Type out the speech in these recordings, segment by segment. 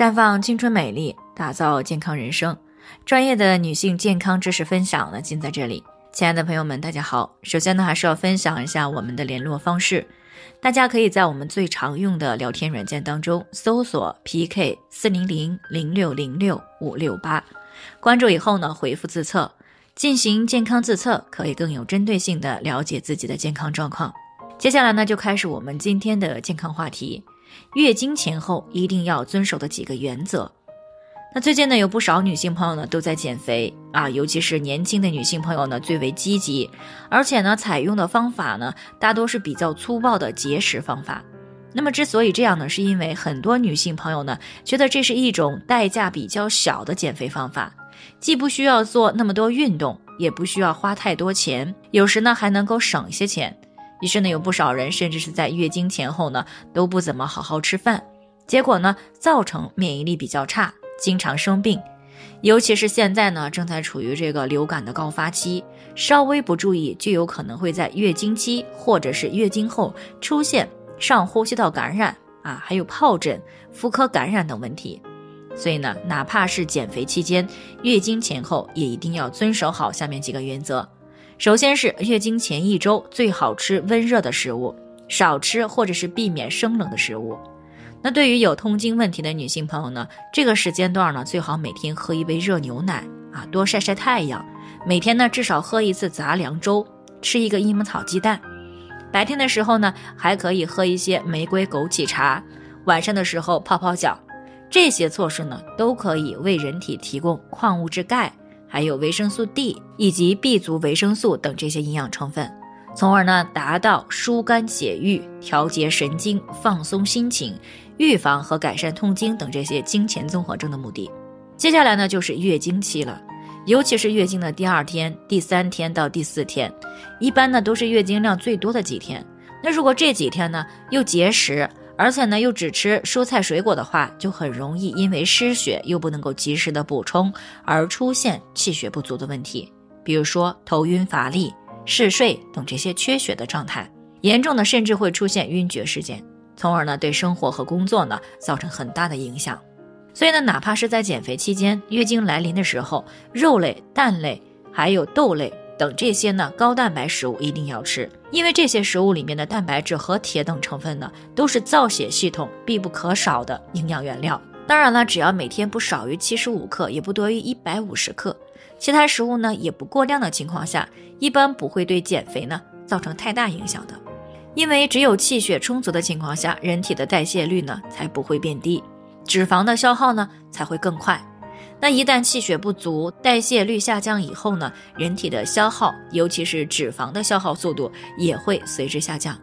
绽放青春美丽，打造健康人生。专业的女性健康知识分享呢，尽在这里。亲爱的朋友们，大家好。首先呢，还是要分享一下我们的联络方式。大家可以在我们最常用的聊天软件当中搜索 PK 四零零零六零六五六八，关注以后呢，回复自测，进行健康自测，可以更有针对性的了解自己的健康状况。接下来呢，就开始我们今天的健康话题：月经前后一定要遵守的几个原则。那最近呢，有不少女性朋友呢都在减肥啊，尤其是年轻的女性朋友呢最为积极，而且呢采用的方法呢大多是比较粗暴的节食方法。那么之所以这样呢，是因为很多女性朋友呢觉得这是一种代价比较小的减肥方法，既不需要做那么多运动，也不需要花太多钱，有时呢还能够省一些钱。于是呢，有不少人甚至是在月经前后呢都不怎么好好吃饭，结果呢造成免疫力比较差。经常生病，尤其是现在呢，正在处于这个流感的高发期，稍微不注意，就有可能会在月经期或者是月经后出现上呼吸道感染啊，还有疱疹、妇科感染等问题。所以呢，哪怕是减肥期间，月经前后也一定要遵守好下面几个原则。首先是月经前一周最好吃温热的食物，少吃或者是避免生冷的食物。那对于有痛经问题的女性朋友呢，这个时间段呢，最好每天喝一杯热牛奶啊，多晒晒太阳，每天呢至少喝一次杂粮粥，吃一个益母草鸡蛋。白天的时候呢，还可以喝一些玫瑰枸杞茶，晚上的时候泡泡脚。这些措施呢，都可以为人体提供矿物质钙，还有维生素 D 以及 B 族维生素等这些营养成分。从而呢，达到疏肝解郁、调节神经、放松心情、预防和改善痛经等这些经前综合征的目的。接下来呢，就是月经期了，尤其是月经的第二天、第三天到第四天，一般呢都是月经量最多的几天。那如果这几天呢又节食，而且呢又只吃蔬菜水果的话，就很容易因为失血又不能够及时的补充而出现气血不足的问题，比如说头晕乏力。嗜睡等这些缺血的状态，严重的甚至会出现晕厥事件，从而呢对生活和工作呢造成很大的影响。所以呢，哪怕是在减肥期间，月经来临的时候，肉类、蛋类还有豆类等这些呢高蛋白食物一定要吃，因为这些食物里面的蛋白质和铁等成分呢都是造血系统必不可少的营养原料。当然了，只要每天不少于七十五克，也不多于一百五十克。其他食物呢也不过量的情况下，一般不会对减肥呢造成太大影响的，因为只有气血充足的情况下，人体的代谢率呢才不会变低，脂肪的消耗呢才会更快。那一旦气血不足，代谢率下降以后呢，人体的消耗，尤其是脂肪的消耗速度也会随之下降，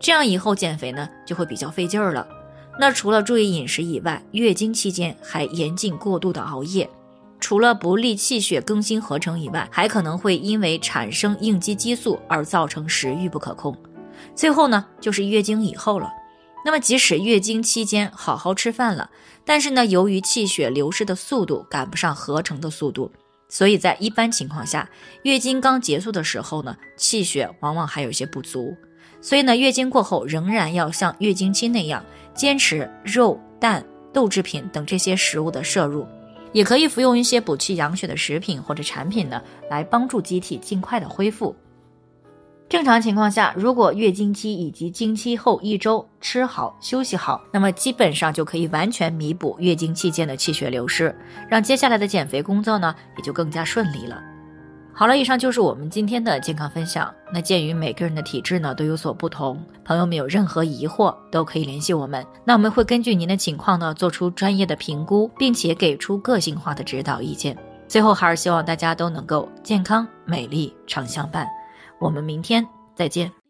这样以后减肥呢就会比较费劲儿了。那除了注意饮食以外，月经期间还严禁过度的熬夜。除了不利气血更新合成以外，还可能会因为产生应激激素而造成食欲不可控。最后呢，就是月经以后了。那么即使月经期间好好吃饭了，但是呢，由于气血流失的速度赶不上合成的速度，所以在一般情况下，月经刚结束的时候呢，气血往往还有些不足。所以呢，月经过后仍然要像月经期那样，坚持肉、蛋、豆制品等这些食物的摄入。也可以服用一些补气养血的食品或者产品呢，来帮助机体尽快的恢复。正常情况下，如果月经期以及经期后一周吃好休息好，那么基本上就可以完全弥补月经期间的气血流失，让接下来的减肥工作呢也就更加顺利了。好了，以上就是我们今天的健康分享。那鉴于每个人的体质呢都有所不同，朋友们有任何疑惑都可以联系我们。那我们会根据您的情况呢做出专业的评估，并且给出个性化的指导意见。最后还是希望大家都能够健康美丽常相伴。我们明天再见。